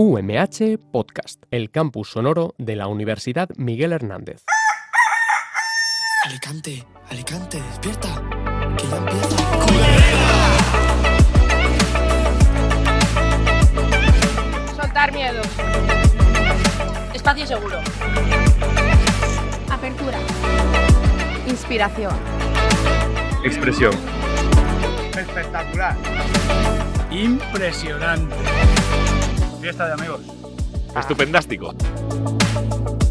UMH Podcast, el campus sonoro de la Universidad Miguel Hernández. Alicante, Alicante, despierta, que ya empieza. Soltar miedo. Espacio seguro. Apertura. Inspiración. Expresión. Espectacular. Impresionante. Fiesta de amigos. Estupendástico.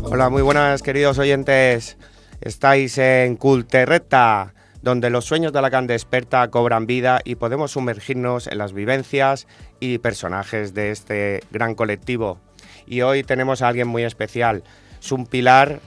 Hola, muy buenas queridos oyentes. Estáis en Culterreta, donde los sueños de la Can Desperta cobran vida y podemos sumergirnos en las vivencias y personajes de este gran colectivo. Y hoy tenemos a alguien muy especial. Es un pilar,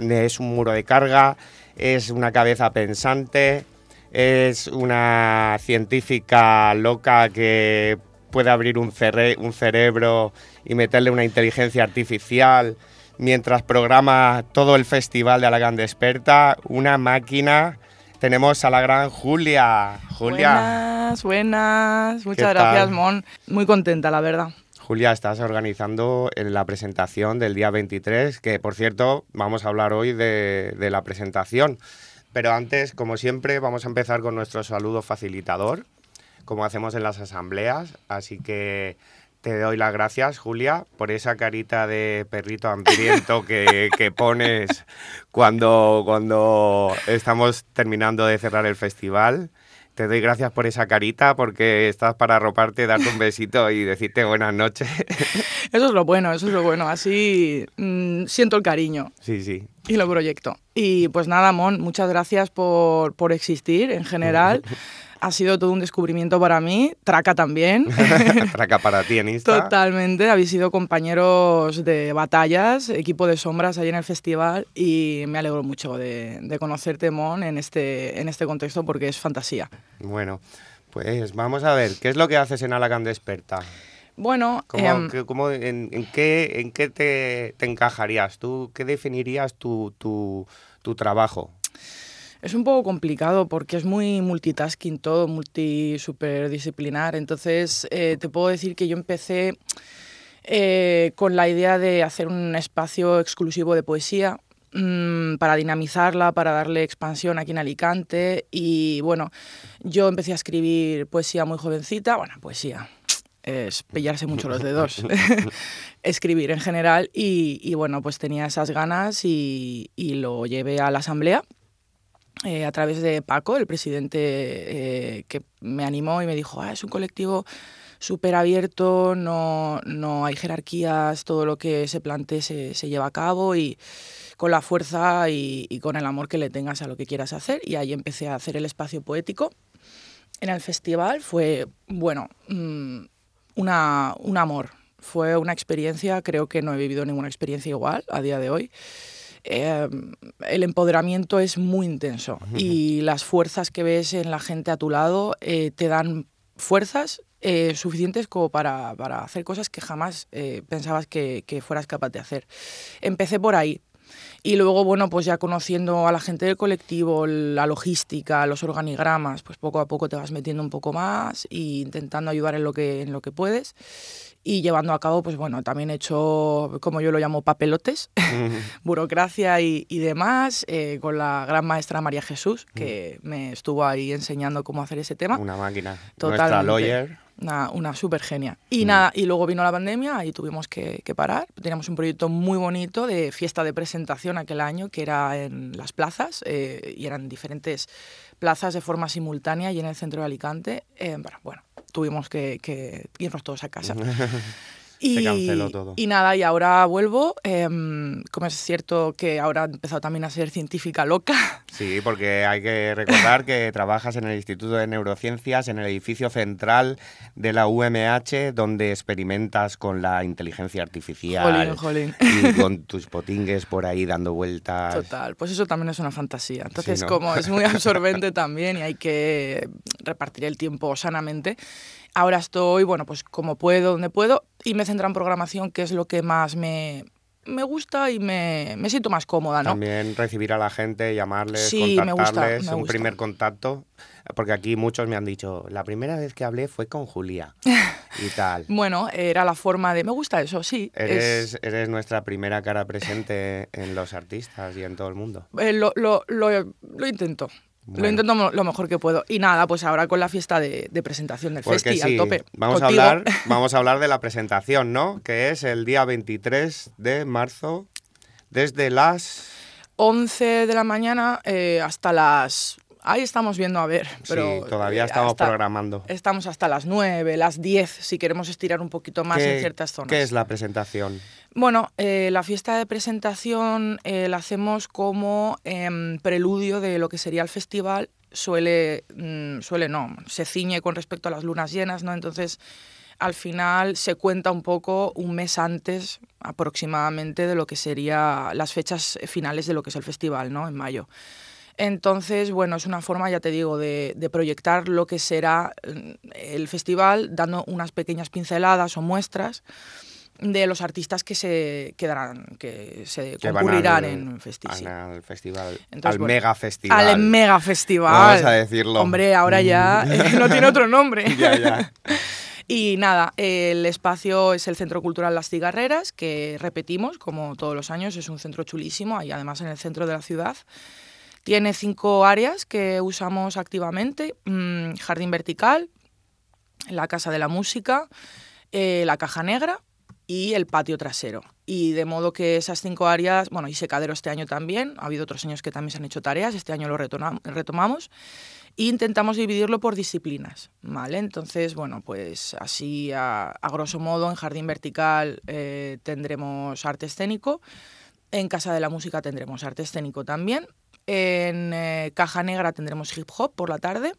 es un muro de carga, es una cabeza pensante, es una científica loca que puede abrir un, cere- un cerebro y meterle una inteligencia artificial mientras programa todo el festival de Alagán Desperta. Una máquina. Tenemos a la gran Julia. Julia. Buenas, buenas. Muchas ¿Qué gracias, tal? Mon. Muy contenta, la verdad. Julia, estás organizando en la presentación del día 23, que por cierto vamos a hablar hoy de, de la presentación. Pero antes, como siempre, vamos a empezar con nuestro saludo facilitador, como hacemos en las asambleas. Así que te doy las gracias, Julia, por esa carita de perrito hambriento que, que pones cuando, cuando estamos terminando de cerrar el festival. Te doy gracias por esa carita porque estás para arroparte, darte un besito y decirte buenas noches. Eso es lo bueno, eso es lo bueno. Así mm, siento el cariño Sí, sí. Y lo proyecto. Y pues nada, Mon, muchas gracias por, por existir en general. ha sido todo un descubrimiento para mí. Traca también. Traca para ti en Insta. Totalmente, habéis sido compañeros de batallas, equipo de sombras ahí en el festival y me alegro mucho de, de conocerte, Mon, en este, en este contexto porque es fantasía. Bueno, pues vamos a ver, ¿qué es lo que haces en Alacant Desperta? Bueno, ¿Cómo, em, cómo- en, en qué, en qué te, te encajarías? ¿Tú qué definirías tu, tu, tu trabajo? Es un poco complicado porque es muy multitasking todo, multi superdisciplinar. Entonces, eh, te puedo decir que yo empecé eh, con la idea de hacer un espacio exclusivo de poesía mm, para dinamizarla, para darle expansión aquí en Alicante. Y bueno, yo empecé a escribir poesía muy jovencita, bueno, poesía. Es pillarse mucho los dedos, escribir en general y, y bueno, pues tenía esas ganas y, y lo llevé a la asamblea eh, a través de Paco, el presidente eh, que me animó y me dijo, ah, es un colectivo súper abierto, no, no hay jerarquías, todo lo que se plantee se, se lleva a cabo y con la fuerza y, y con el amor que le tengas a lo que quieras hacer. Y ahí empecé a hacer el espacio poético. En el festival fue, bueno, mm, una, un amor. Fue una experiencia, creo que no he vivido ninguna experiencia igual a día de hoy eh, el empoderamiento es muy intenso y las fuerzas que ves en la gente a tu lado eh, te dan fuerzas eh, suficientes como para, para hacer cosas que jamás eh, pensabas que, que fueras capaz de hacer. Empecé por ahí. Y luego, bueno, pues ya conociendo a la gente del colectivo, la logística, los organigramas, pues poco a poco te vas metiendo un poco más e intentando ayudar en lo que, en lo que puedes y llevando a cabo, pues bueno, también he hecho, como yo lo llamo, papelotes, burocracia y, y demás, eh, con la gran maestra María Jesús, que me estuvo ahí enseñando cómo hacer ese tema. Una máquina. Nuestra Totalmente. lawyer. Una, una súper genia. Y nada, y luego vino la pandemia y tuvimos que, que parar. Teníamos un proyecto muy bonito de fiesta de presentación aquel año, que era en las plazas, eh, y eran diferentes plazas de forma simultánea y en el centro de Alicante. Eh, bueno, bueno, tuvimos que, que irnos todos a casa. Y, canceló todo. y nada, y ahora vuelvo. em, como es cierto que ahora he empezado también a ser científica loca. Sí, porque hay que recordar que trabajas en el Instituto de Neurociencias, en el edificio central de la UMH, donde experimentas con la inteligencia artificial. Jolín, jolín. Y con tus potingues por ahí dando vueltas. Total, pues eso también es una fantasía. Entonces, ¿no? como es muy absorbente también y hay que repartir el tiempo sanamente, ahora estoy, bueno, pues como puedo, donde puedo, y me centro en programación, que es lo que más me, me gusta y me, me siento más cómoda, ¿no? También recibir a la gente, llamarles, Sí, me gusta, contactarles, me un gusta. primer contacto, porque aquí muchos me han dicho, la primera vez que hablé fue con Julia. y tal. Bueno, era la forma de... Me gusta eso, sí. es- Eres, eres nuestra primera cara presente en los artistas y en todo el mundo. eh, lo, lo, lo, lo intento. Lo intento lo mejor que puedo. Y nada, pues ahora con la fiesta de, de presentación del Porque festi sí, al tope. vamos Contigo. a hablar, vamos a hablar de la presentación, ¿no? Que es el día 23 de marzo, desde las 11 de la mañana eh, hasta las... Ahí estamos viendo, a ver. Pero, sí, todavía eh, estamos hasta- programando. Estamos hasta las 9, las 10, si queremos estirar un poquito más ¿Qué- en ciertas zonas. ¿Qué es la presentación? Bueno, eh, la fiesta de presentación eh, la hacemos como em, preludio de lo que sería el festival. Suele, mm, suele no, se ciñe con respecto a las lunas llenas, ¿no? Entonces, al final se cuenta un poco un mes antes aproximadamente de lo que sería las fechas finales de lo que es el festival, ¿no? En mayo. Entonces, bueno, es una forma, ya te digo, de, de proyectar lo que será mm, el festival, dando unas pequeñas pinceladas o muestras de los artistas que se quedarán, que se Que concurrirán al- en festi- al, festival, Entonces, al bueno, mega festival. Al mega festival. Vamos a decirlo. Hombre, ahora ya eh, no tiene otro nombre. Ya, ya. Y nada, el espacio es el Centro Cultural Las Cigarreras, que repetimos, como todos los años, es un centro chulísimo, ahí además en el centro de la ciudad. Tiene cinco áreas que usamos activamente, mm, jardín vertical, la casa de la música, eh, la caja negra y el patio trasero. Y de modo que esas cinco áreas, bueno, y secadero este año también, ha habido otros años que también se han hecho tareas, este año lo retomamos, e intentamos dividirlo por disciplinas, ¿vale? Entonces, bueno, pues así a, grosso modo en jardín vertical eh, tendremos arte escénico, en Casa de la Música tendremos arte escénico también, en eh, Caja Negra tendremos hip hop por la tarde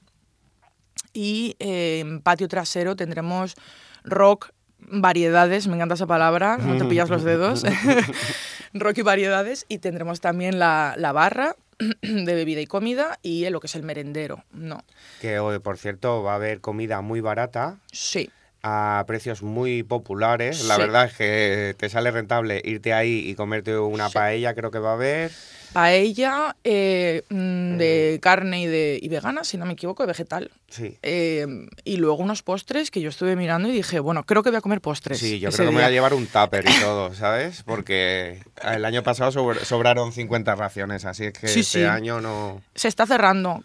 y en patio trasero tendremos rock, variedades, me encanta esa palabra, no te pillas los dedos, rock y variedades, y tendremos también la, la barra de bebida y comida y lo que es el merendero, no, Que hoy, por cierto, va a haber comida muy barata sí, a precios muy populares. La Sí. verdad es que te sale rentable irte ahí y comerte una Sí. paella, creo que va a haber. Paella eh, mm, de carne y, de, y vegana, si no me equivoco, de vegetal. Sí. Eh, y luego unos postres que yo estuve mirando y dije, bueno, creo que voy a comer postres. Sí, yo creo que me voy a llevar un tupper y todo, ¿sabes? Porque el año pasado sobr- sobraron 50 raciones, así es que Sí, este sí. año no... Se está cerrando,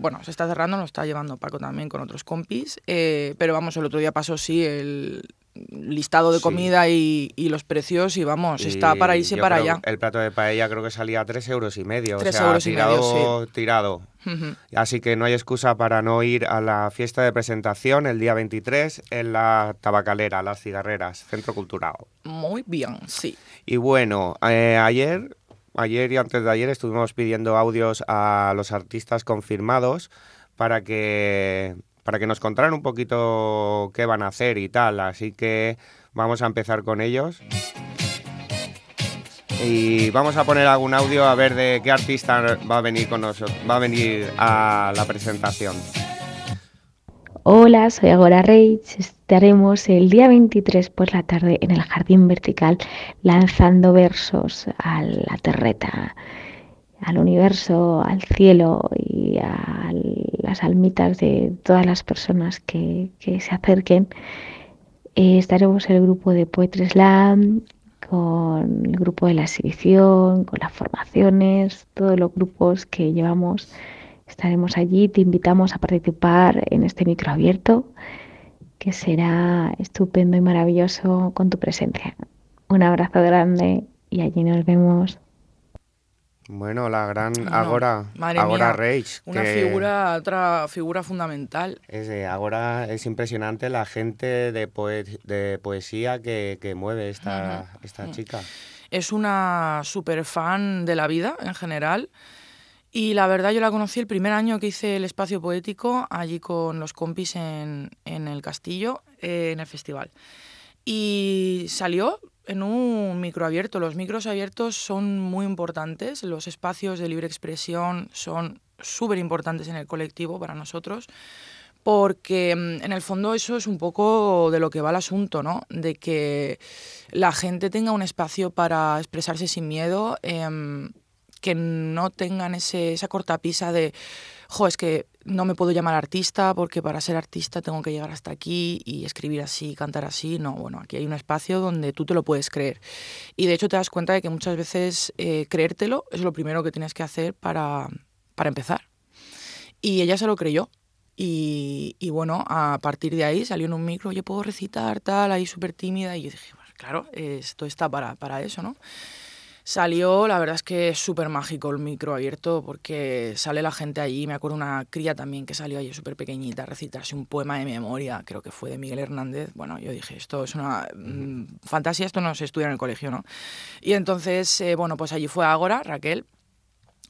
bueno, se está cerrando, lo está llevando Paco también con otros compis, eh, pero vamos, el otro día pasó sí el listado de Sí. comida y, y los precios y vamos, está para irse para allá. El plato de paella creo que salía a 3 euros y medio. Tres o sea, euros y medio, tirado, tirado. Así que no hay excusa para no ir a la fiesta de presentación el día 23 en la Tabacalera, Las Cigarreras, Centro Cultural. Muy bien, sí. Y bueno, eh, ayer, ayer y antes de ayer estuvimos pidiendo audios a los artistas confirmados para que, para que nos contaran un poquito qué van a hacer y tal. Así que vamos a empezar con ellos. Y vamos a poner algún audio a ver de qué artista va a venir con nosotros, va a venir a la presentación. Hola, soy Agora Reich. Estaremos el día 23 por la tarde en el Jardín Vertical lanzando versos a la terreta, al universo, al cielo y a las almitas de todas las personas que, se acerquen. Eh, estaremos el grupo de Poetry Slam, con el grupo de la exhibición, con las formaciones, todos los grupos que llevamos Estaremos allí, te invitamos a participar en este micro abierto, que será estupendo y maravilloso con tu presencia. Un abrazo grande y allí nos vemos. Bueno, la gran No, Agora, madre Agora mía, Rage. Una que figura, otra figura fundamental. Es, eh, Agora es impresionante la gente de, poe- de poesía que, que mueve esta, esta chica. Es una super fan de la vida en general. Y la verdad yo la conocí el primer año que hice el espacio poético allí con los compis en, en el castillo, eh, en el festival. Y salió en un micro abierto. Los micros abiertos son muy importantes, los espacios de libre expresión son súper importantes en el colectivo para nosotros, porque mm, en el fondo eso es un poco de lo que va el asunto, ¿no? De que la gente tenga un espacio para expresarse sin miedo. em, que no tengan ese, esa cortapisa de jo, es que no me puedo llamar artista porque para ser artista tengo que llegar hasta aquí y escribir así, cantar así. No, bueno, aquí hay un espacio donde tú te lo puedes creer. Y de hecho te das cuenta de que muchas veces eh, creértelo es lo primero que tienes que hacer para, para empezar. Y ella se lo creyó. Y, y, bueno, a partir de ahí salió en un micro, yo puedo recitar, tal, ahí súper tímida. Y yo dije, pues claro, esto está para, para eso, ¿no? Salió, la verdad es que es súper mágico el micro abierto porque sale la gente allí. Me acuerdo una cría también que salió allí súper pequeñita a recitarse un poema de memoria, creo que fue de Miguel Hernández. Bueno, yo dije, esto es una mmm, fantasía, esto no se estudia en el colegio, ¿no? Y entonces, eh, bueno, pues allí fue Ágora, Raquel,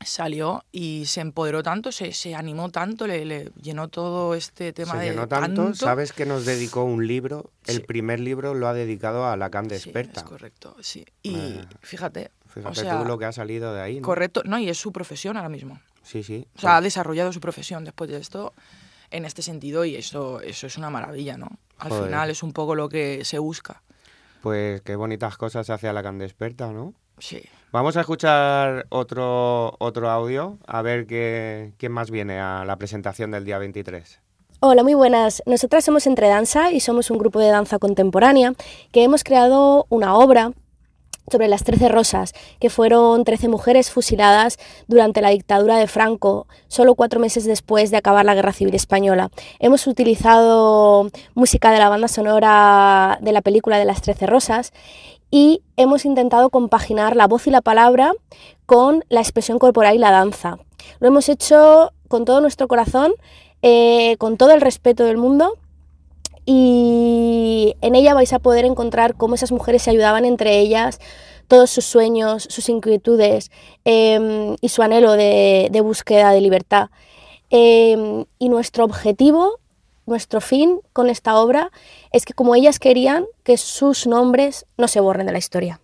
salió y se empoderó tanto, se, se animó tanto, le, le, llenó todo este tema se de llenó tanto, sabes que nos dedicó un libro, el primer libro lo ha dedicado a Lacan de Sí, experta. es correcto, sí. Y fíjate, Fíjate o sea, tú lo que ha salido de ahí, ¿no? correcto, no, y es su profesión ahora mismo. Sí, sí. O sea, ha desarrollado su profesión después de esto en este sentido y eso, eso es una maravilla, ¿no? Al Joder. final es un poco lo que se busca. Pues qué bonitas cosas hace Lacan de experta, ¿no? Sí. Vamos a escuchar otro, otro audio, a ver qué, quién más viene a la presentación del día 23. Hola, muy buenas. Nosotras somos Entre Danza y somos un grupo de danza contemporánea que hemos creado una obra sobre las Trece Rosas, que fueron 13 mujeres fusiladas durante la dictadura de Franco, solo cuatro meses después de acabar la Guerra Civil Española. Hemos utilizado música de la banda sonora de la película de las Trece Rosas y hemos intentado compaginar la voz y la palabra con la expresión corporal y la danza. Lo hemos hecho con todo nuestro corazón, eh, con todo el respeto del mundo y en ella vais a poder encontrar cómo esas mujeres se ayudaban entre ellas, todos sus sueños, sus inquietudes eh, y su anhelo de, de búsqueda de libertad. Eh, y nuestro objetivo, nuestro fin con esta obra es que como ellas querían que sus nombres no se borren de la historia.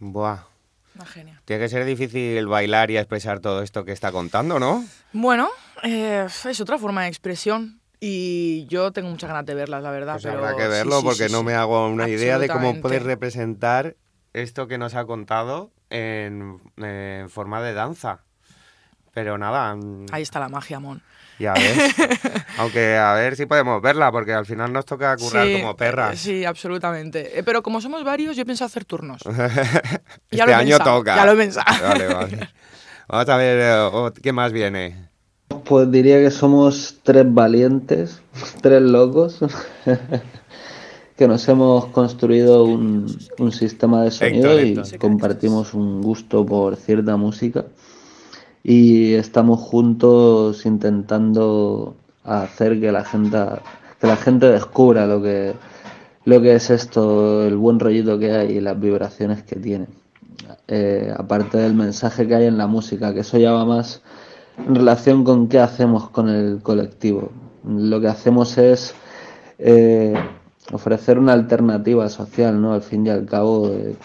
Buah. Una genia. Tiene que ser difícil bailar y expresar todo esto que está contando, ¿no? Bueno, eh, es otra forma de expresión y yo tengo muchas ganas de verlas, la verdad. Pues pero habrá que verlo sí, porque sí, no me hago una idea de cómo puedes representar esto que nos ha contado en, en forma de danza. Pero nada, mm, Ahí está la magia, Mon. ya ves. Aunque a ver si podemos verla porque al final nos toca currar como perras. Sí, absolutamente. Eh, Pero como somos varios, yo pienso hacer turnos. este Ya lo año pensado, toca. ya lo he pensado. Vale, vale. Vamos a ver eh, qué más viene. Pues diría que somos tres valientes, tres locos, que nos hemos construido un, un sistema de sonido y compartimos un gusto por cierta música. Y estamos juntos intentando hacer que la gente, que la gente descubra lo que, lo que es esto, el buen rollito que hay y las vibraciones que tiene. Eh, aparte del mensaje que hay en la música, que eso ya va más en relación con qué hacemos con el colectivo. Lo que hacemos es eh, ofrecer una alternativa social, ¿no? Al fin y al cabo, eh,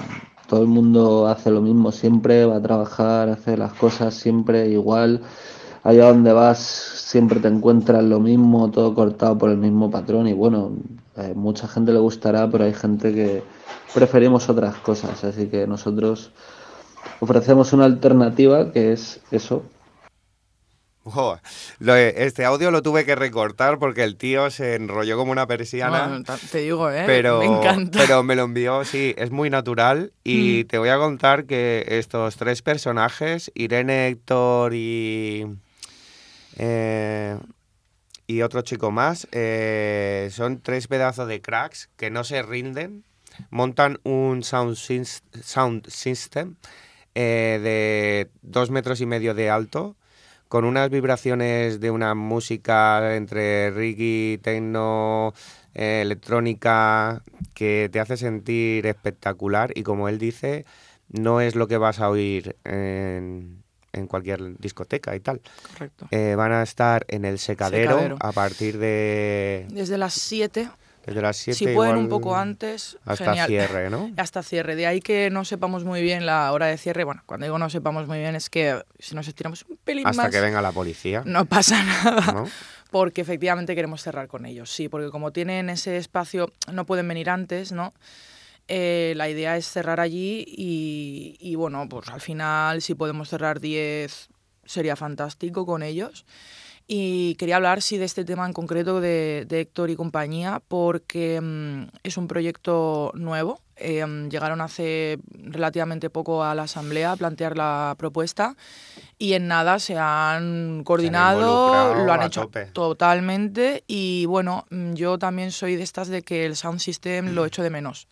todo el mundo hace lo mismo siempre, va a trabajar, hace las cosas siempre igual. Allá donde vas siempre te encuentras lo mismo, todo cortado por el mismo patrón y bueno, eh, mucha gente le gustará, pero hay gente que preferimos otras cosas, así que nosotros ofrecemos una alternativa que es eso, Este audio lo tuve que recortar porque el tío se enrolló como una persiana. Bueno, te digo, ¿eh? pero, Me encanta. pero me lo envió, sí, es muy natural. Y Mm. te voy a contar que estos tres personajes, Irene, Héctor y. eh, y otro chico más, eh, son tres pedazos de cracks que no se rinden. Montan un sound system eh, de dos metros y medio de alto con unas vibraciones de una música entre reggae, techno, eh, electrónica, que te hace sentir espectacular y como él dice, no es lo que vas a oír en, en cualquier discoteca y tal. Correcto. Eh, van a estar en el secadero, Secadero. a partir de Desde las 7, desde las 7 si pueden un poco antes, hasta genial. cierre, ¿no? Hasta cierre. De ahí que no sepamos muy bien la hora de cierre. Bueno, cuando digo no sepamos muy bien es que si nos estiramos un pelín Hasta más, que venga la policía. no pasa nada. ¿no? Porque efectivamente queremos cerrar con ellos, sí, porque como tienen ese espacio, no pueden venir antes, ¿no? Eh, la idea es cerrar allí y, y, bueno, pues al final si podemos cerrar 10, sería fantástico con ellos. Y quería hablar, sí, de este tema en concreto de, de Héctor y compañía, porque mm, es un proyecto nuevo. Eh, mm, llegaron hace relativamente poco a la asamblea a plantear la propuesta y en nada se han coordinado, involucrado lo han hecho tope. totalmente. Y bueno, mm, yo también soy de estas de que el sound system lo echo de menos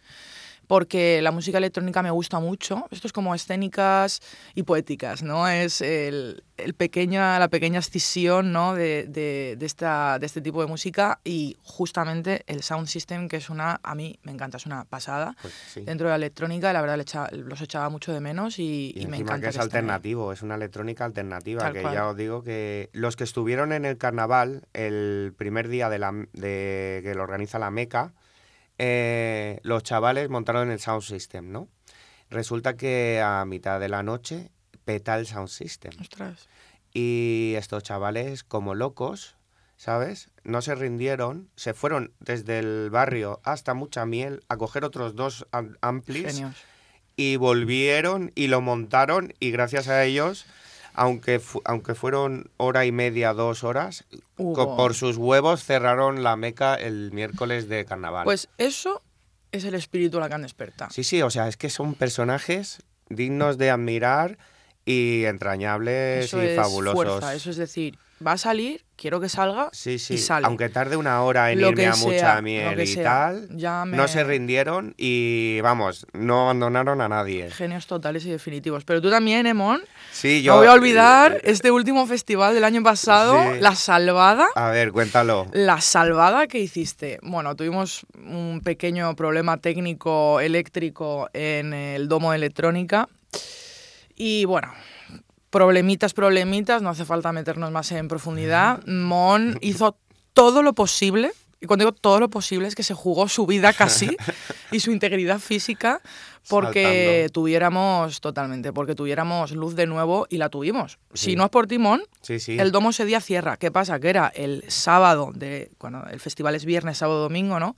porque la música electrónica me gusta mucho. Esto es como escénicas y poéticas, ¿no? Es el, el pequeña, la pequeña escisión ¿no? de, de, de esta, de este tipo de música y justamente el sound system, que es una, a mí me encanta, es una pasada. Pues sí. Dentro de la electrónica, la verdad, le echa- los echaba mucho de menos y, Y, y me encanta. que es ahí. alternativo, es una electrónica alternativa, Tal que cual. ya os digo que los que estuvieron en el carnaval el primer día de, la, de que lo organiza la Meca, eh, los chavales montaron el sound system, ¿no? Resulta que a mitad de la noche peta el sound system. Ostras. Y estos chavales, como locos, ¿sabes? No se rindieron, se fueron desde el barrio hasta Mucha Miel a coger otros dos am- amplis Genios. y volvieron y lo montaron y gracias a ellos, aunque, fu- aunque fueron hora y media, dos horas, por sus huevos cerraron la meca el miércoles de carnaval. Pues eso es el espíritu de la can desperta. sí, sí, o sea, es que son personajes dignos de admirar y entrañables Eso y es fabulosos. fuerza, eso es decir, va a salir, quiero que salga Sí, sí, y sale. aunque tarde una hora en Lo irme a sea, mucha miel y sea. tal, Ya me- no se rindieron y vamos, no abandonaron a nadie. Genios totales y definitivos. Pero tú también, Emon. Sí, yo no voy a olvidar este último festival del año pasado, Sí. La Salvada. A ver, cuéntalo. La salvada que hiciste. Bueno, tuvimos un pequeño problema técnico eléctrico en el domo de electrónica. Y bueno, problemitas, problemitas, no hace falta meternos más en profundidad. Mon hizo todo lo posible. Y cuando digo todo lo posible es que se jugó su vida casi y su integridad física porque Saltando. tuviéramos totalmente, porque tuviéramos luz de nuevo y la tuvimos. Sí. Si no es por Timón, Sí, sí. el domo ese día cierra. ¿Qué pasa? Que era el sábado, de cuando el festival es viernes, sábado, domingo, ¿no?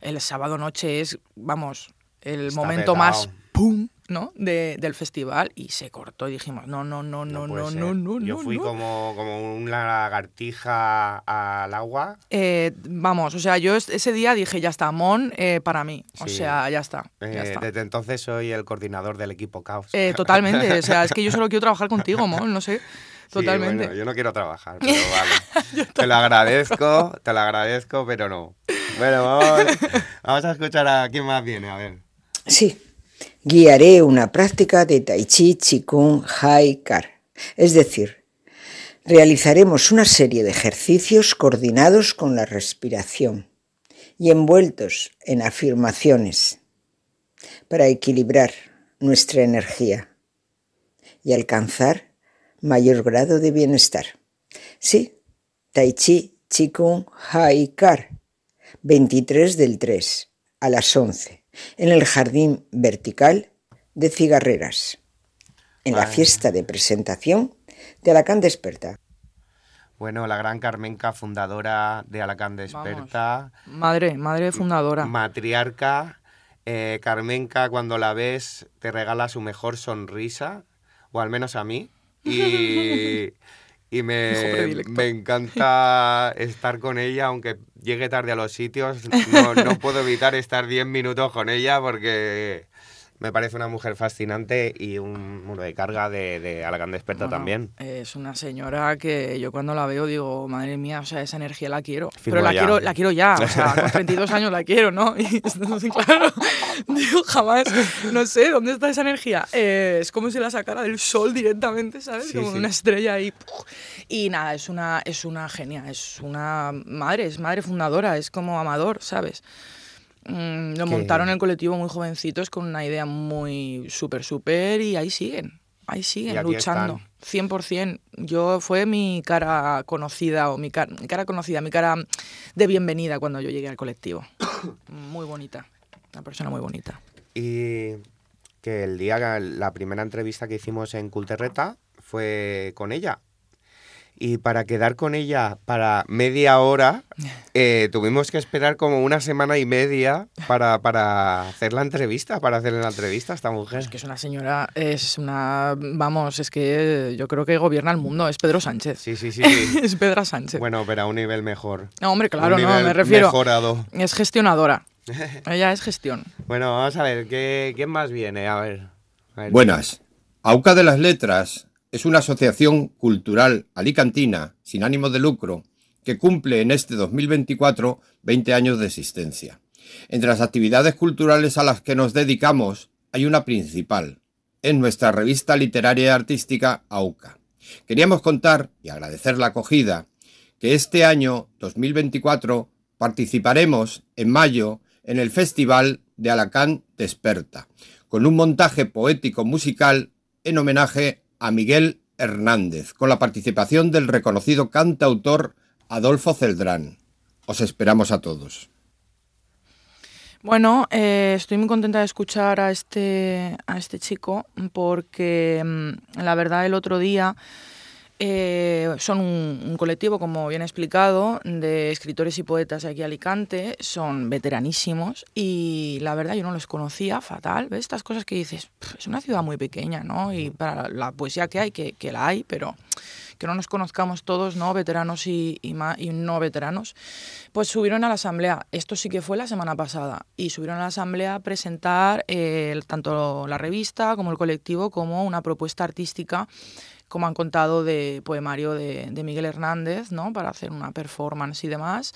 El sábado noche es, vamos, el Está momento petao. más pum, ¿no? De- del festival y se cortó y dijimos, no, no, no, no, no, ser. no, no, Yo no, fui no. Como, como una lagartija al agua. Eh, vamos, o sea, yo es- ese día dije, ya está, Mon eh, para mí. O Sí. sea, ya está, ya Eh, está. desde entonces soy el coordinador del equipo Caos. Eh, totalmente, o sea, es que yo solo quiero trabajar contigo, Mon, no sé. Sí, Totalmente. bueno, yo no quiero trabajar, pero vale. te lo agradezco, te lo agradezco, pero no. Bueno, vamos, vamos a escuchar a quién más viene, a ver. Sí, guiaré una práctica de Tai Chi Chikung Hai Kar. Es decir, realizaremos una serie de ejercicios coordinados con la respiración y envueltos en afirmaciones para equilibrar nuestra energía y alcanzar mayor grado de bienestar. Sí, Tai Chi Chikung Hai Kar, 23 del 3 a las 11 en el jardín vertical de Cigarreras, en la fiesta de presentación de Alacant Desperta. Bueno, la gran Carmenca, fundadora de Alacant Desperta, Madre, madre fundadora. matriarca. eh, Carmenca, cuando la ves, te regala su mejor sonrisa, o al menos a mí. Y, y me, me encanta estar con ella, aunque llegue tarde a los sitios. No, no puedo evitar estar 10 minutos con ella porque me parece una mujer fascinante y un muro de carga de, de Alacant Desperta Bueno, también. Es una señora que yo cuando la veo digo, madre mía, o sea, esa energía la quiero. Firmo Pero la ya. quiero, la quiero ya, o sea, con 32 años la quiero, ¿no? Y claro, digo, jamás, no sé, ¿dónde está esa energía? Eh, es como si la sacara del sol directamente, ¿sabes? Sí, como sí. una estrella ahí. Y nada, es una, es una genia, es una madre, es madre fundadora, es como amador, ¿sabes? Mm, lo Que- montaron en el colectivo muy jovencitos con una idea muy súper, súper y ahí siguen, ahí siguen luchando. están. 100%. Yo fue mi cara conocida o mi cara, mi cara conocida, mi cara de bienvenida cuando yo llegué al colectivo. muy bonita, una persona muy bonita. Y que el día, la primera entrevista que hicimos en Culterreta fue con ella. Y para quedar con ella para media hora eh, tuvimos que esperar como una semana y media para, para hacer la entrevista, para hacerle la entrevista a esta mujer. Es que es una señora, es una, vamos, es que yo creo que gobierna el mundo, es Pedro Sánchez. Sí, sí, sí. sí. es Pedro Sánchez. Bueno, pero a un nivel mejor. No, hombre, claro, Un no, nivel me refiero. Mejorado. Es gestionadora. Ella es gestión. Bueno, vamos a ver, ¿qué, ¿quién más viene? A ver. a ver. Buenas. AUCA de las Letras es una asociación cultural alicantina sin ánimo de lucro que cumple en este 2024 20 años de existencia. Entre las actividades culturales a las que nos dedicamos hay una principal, en nuestra revista literaria y artística AUCA. Queríamos contar y agradecer la acogida que este año 2024 participaremos en mayo en el Festival de Alacant Desperta, con un montaje poético musical en homenaje a Miguel Hernández, con la participación del reconocido cantautor Adolfo Celdrán. Os esperamos a todos. Bueno, eh, estoy muy contenta de escuchar a este, a este chico porque mm, la verdad el otro día eh, son un, un colectivo, como bien explicado, de escritores y poetas aquí a Alicante, son veteranísimos y la verdad yo no los conocía fatal, ¿ves? Estas cosas que dices, "Pf, es una ciudad muy pequeña, ¿no? Y para la poesía que hay, que, que la hay, pero que no nos conozcamos todos, ¿no? Veteranos y, y, y no veteranos, pues subieron a la asamblea. Esto sí que fue la semana pasada. Y subieron a la asamblea a presentar eh, tanto la revista como el colectivo como una propuesta artística como han contado, de poemario de, de Miguel Hernández, ¿no? Para hacer una performance y demás,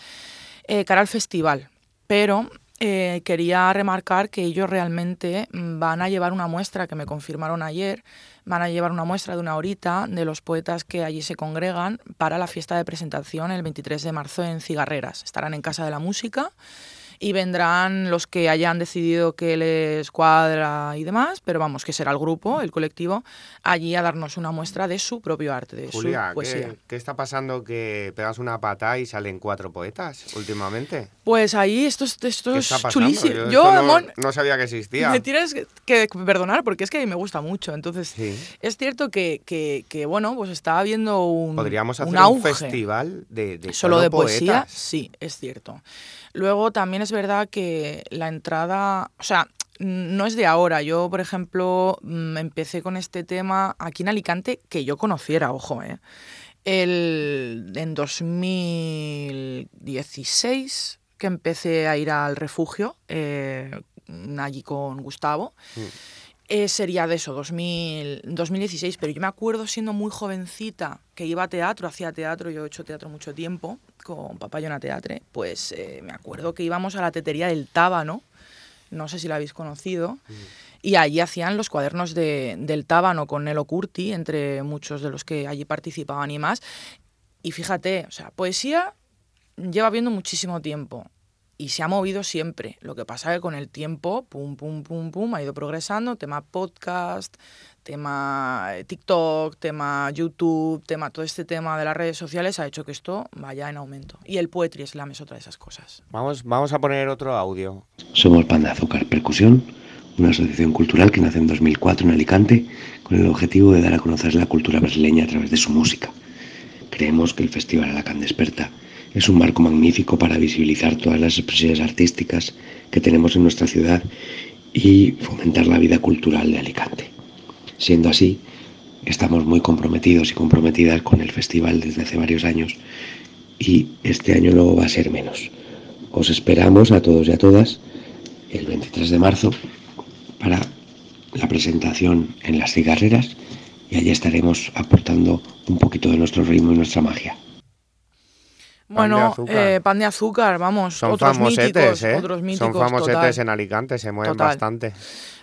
eh, cara al festival. Pero eh, quería remarcar que ellos realmente mm, van a llevar una muestra que me confirmaron ayer, van a llevar una muestra de una horita de los poetas que allí se congregan para la fiesta de presentación el 23 de marzo en Cigarreras. Estarán en Casa de la Música y vendrán los que hayan decidido que les cuadra y demás, pero vamos, que será el grupo, el colectivo, allí a darnos una muestra de su propio arte, de Julia, su poesía. ¿qué, qué está pasando que pegas una pata y salen cuatro poetas últimamente? Pues ahí esto es, esto ¿Qué es chulísimo. Yo Yo, no, Mon, no sabía que existía. me tienes que, que perdonar porque es que me gusta mucho. Entonces, es cierto que, que, que, bueno, pues está habiendo un, Podríamos hacer un un, auge. festival de, de Solo de poetas. poesía, sí, es cierto. Luego también es verdad que la entrada, o sea, no es de ahora. Yo, por ejemplo, mm, empecé con este tema aquí en Alicante, que yo conociera, ojo, ¿eh? El, en 2016, que empecé a ir al refugio, eh, allí con Gustavo. Eh, sería de eso, 2000, 2016, pero yo me acuerdo siendo muy jovencita que iba a teatro, hacía teatro, yo he hecho teatro mucho tiempo con papá Papayona Teatre, pues eh, me acuerdo que íbamos a la tetería del Tábano, no sé si la habéis conocido, y allí hacían los cuadernos de, del Tábano con Nelo Curti, entre muchos de los que allí participaban y más. Y fíjate, o sea, poesía lleva viendo muchísimo tiempo y se ha movido siempre. Lo que pasa es que con el tiempo, pum, pum, pum, pum, ha ido progresando. Tema podcast, tema eh, TikTok, tema YouTube, tema todo este tema de las redes sociales ha hecho que esto vaya en aumento. Y el Poetry Slam es otra de esas cosas. Vamos, vamos a poner otro audio. Somos Pan de Azúcar Percusión, una asociación cultural que nace en 2004 en Alicante con el objetivo de dar a conocer la cultura brasileña a través de su música. Creemos que el Festival Alacant Desperta es un marco magnífico para visibilizar todas las expresiones artísticas que tenemos en nuestra ciudad y fomentar la vida cultural de Alicante. Siendo así, estamos muy comprometidos y comprometidas con el festival desde hace varios años y este año no va a ser menos. Os esperamos a todos y a todas el 23 de marzo para la presentación en las cigarreras y allí estaremos aportando un poquito de nuestro ritmo y nuestra magia. Bueno, eh, pan de azúcar, vamos, Son otros famosetes, míticos, ¿eh? otros míticos, Son famosetes total. en Alicante, se mueven Total. bastante.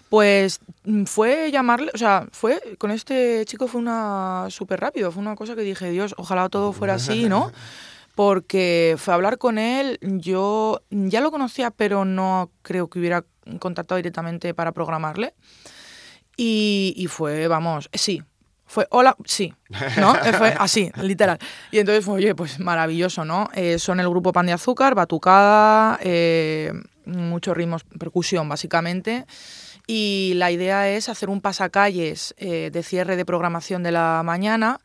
Pues mm, fue llamarle, o sea, fue con este chico fue una súper rápido, fue una cosa que dije, Dios, ojalá todo fuera así, ¿no? Porque fue a hablar con él, yo ya lo conocía, pero no creo que hubiera contactado directamente para programarle. Y, y fue, vamos, sí, fue hola, sí, ¿no? Fue así, literal. Y entonces fue, oye, pues maravilloso, ¿no? Eh, son el grupo Pan de Azúcar, batucada, eh, muchos ritmos, percusión básicamente. Y la idea es hacer un pasacalles eh, de cierre de programación de la mañana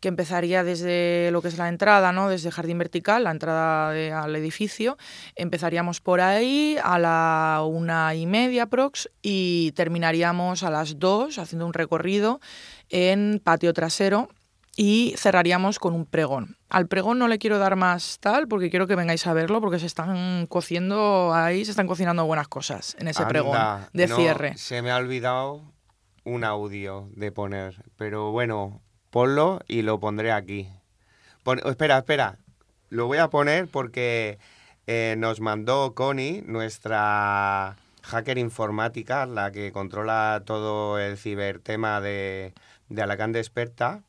que empezaría desde lo que es la entrada, ¿no? Desde Jardín Vertical, la entrada de- al edificio. Empezaríamos por ahí a la una y media prox y terminaríamos a las dos haciendo un recorrido en patio trasero y cerraríamos con un pregón. Al pregón no le quiero dar más tal porque quiero que vengáis a verlo porque se están cociendo ahí, se están cocinando buenas cosas en ese pregón Anda, de no, cierre. Se me ha olvidado un audio de poner, pero bueno, ponlo y lo pondré aquí. Pon- oh, espera, espera, lo voy a poner porque eh, nos mandó Connie, nuestra hacker informática, la que controla todo el cibertema de, de Alacant Desperta,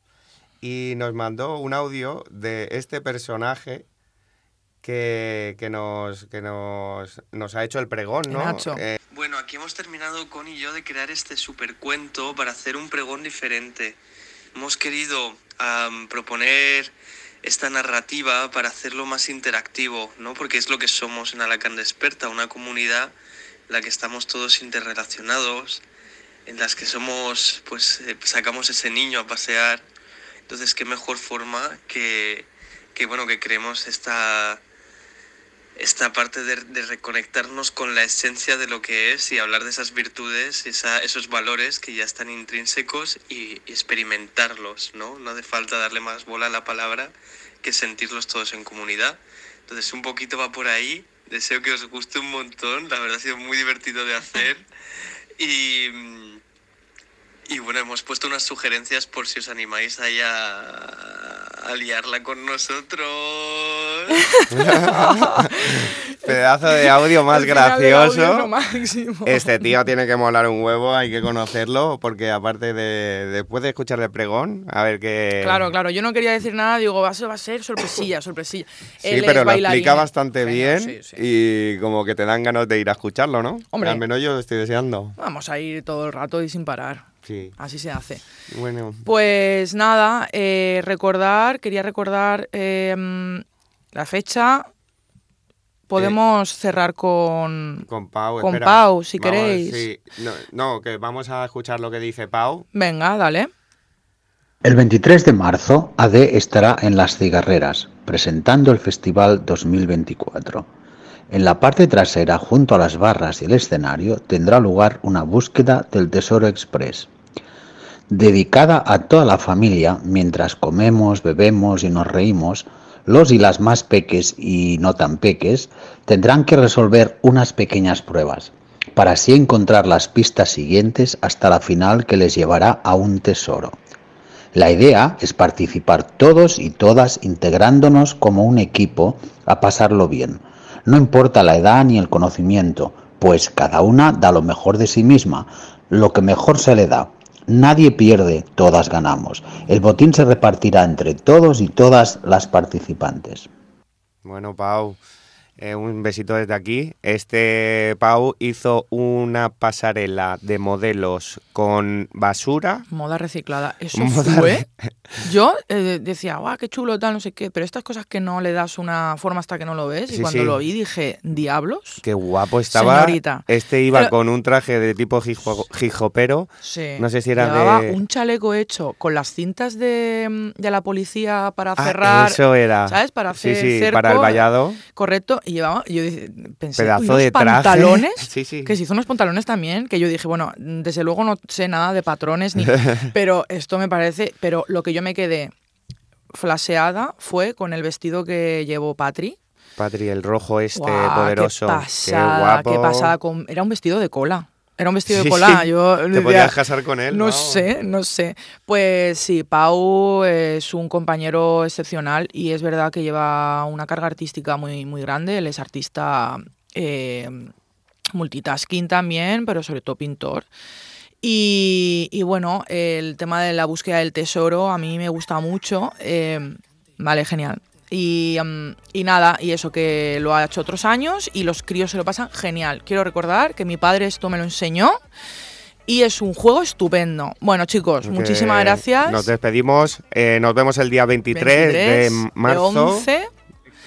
y nos mandó un audio de este personaje que, que nos, que nos, nos ha hecho el pregón, ¿no? Nacho. Eh, Bueno, aquí hemos terminado con y yo de crear este supercuento para hacer un pregón diferente. Hemos querido am, proponer esta narrativa para hacerlo más interactivo, ¿no? Porque es lo que somos en Alacant Desperta, una comunidad en la que estamos todos interrelacionados, en las que somos, pues, eh, sacamos ese niño a pasear. Entonces, qué mejor forma que, que bueno, que creemos esta, esta parte de, de reconectarnos con la esencia de lo que es y hablar de esas virtudes, esa- esos valores que ya están intrínsecos y, y experimentarlos, ¿no? No hace falta darle más bola a la palabra que sentirlos todos en comunidad. Entonces un poquito va por ahí, deseo que os guste un montón, la verdad ha sido muy divertido de hacer y, y bueno, hemos puesto unas sugerencias por si os animáis ahí a, a liarla con nosotros. Pedazo de audio más audio gracioso. Este tío tiene que molar un huevo, hay que conocerlo, porque aparte de después de escuchar el pregón, a ver qué. Claro, claro, yo no quería decir nada, digo, va a ser, va a ser sorpresilla, sorpresilla. Sí, Él pero lo explica bastante bien sí, sí. y como que te dan ganas de ir a escucharlo, ¿no? Hombre. Al menos yo lo estoy deseando. Vamos a ir todo el rato y sin parar. Sí. Así se hace. Bueno. Pues nada, eh, recordar, quería recordar eh, la fecha. Podemos cerrar con, Con Pau, con espera. Pau, si Vamos, queréis. sí. No, no, que vamos a escuchar lo que dice Pau. Venga, dale. El 23 de marzo, AD estará en Las Cigarreras, presentando el Festival 2024. En la parte trasera, junto a las barras y el escenario, tendrá lugar una búsqueda del Tesoro Express, dedicada a toda la familia mientras comemos, bebemos y nos reímos. Los y las más peques y no tan peques tendrán que resolver unas pequeñas pruebas, para así encontrar las pistas siguientes hasta la final que les llevará a un tesoro. La idea es participar todos y todas integrándonos como un equipo a pasarlo bien. No importa la edad ni el conocimiento, pues cada una da lo mejor de sí misma, lo que mejor se le da. Nadie pierde, todas ganamos. El botín se repartirá entre todos y todas las participantes. Bueno, Pau, eh, un besito desde aquí. Este Pau hizo una pasarela de modelos con basura. Moda reciclada. Eso Moda fue. Yo eh, decía, guau, qué chulo, tal, no sé qué. Pero estas cosas que no le das una forma hasta que no lo ves. y cuando sí. lo vi dije, diablos. Qué guapo estaba. Señorita. Este iba Pero- con un traje de tipo hijo- hijopero. Sí. No sé si era Llevaba de. un chaleco hecho con las cintas de, mm, de la policía para Ah, cerrar. eso era. ¿Sabes? Para hacer sí, cerco. para el vallado. Correcto. Y llevaba, yo pensé, Pedazo unos de pantalones. Sí, sí. Que se hizo unos pantalones también, que yo dije, bueno, desde luego no sé nada de patrones, ni, pero esto me parece, pero lo que yo me quedé flaseada fue con el vestido que llevó Patri. Patri, el rojo este poderoso. Qué pasada, qué qué guapo. pasada. Con, era un vestido de cola. Era un vestido de cola. sí. Yo Te decía, podías casar con él, No ¿no? sé, no sé. Pues sí, Pau es un compañero excepcional y es verdad que lleva una carga artística muy, muy grande. Él es artista eh, multitasking también, pero sobre todo pintor. Y, y bueno, el tema de la búsqueda del tesoro a mí me gusta mucho. eh, vale, genial. Y, mm, y nada, y eso que lo ha hecho otros años y los críos se lo pasan genial. Quiero recordar que mi padre esto me lo enseñó y es un juego estupendo. Bueno, chicos, Que muchísimas gracias. Nos despedimos. Eh, nos vemos el día 23, 23 de marzo. 11,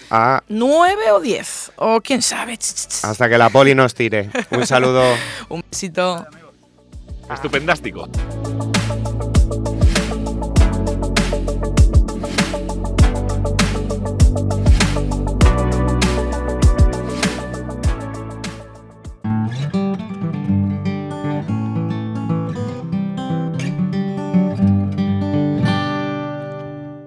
a- 9 o 10, o quién sabe. hasta que la poli nos tire. Un saludo. Un besito. Estupendástico.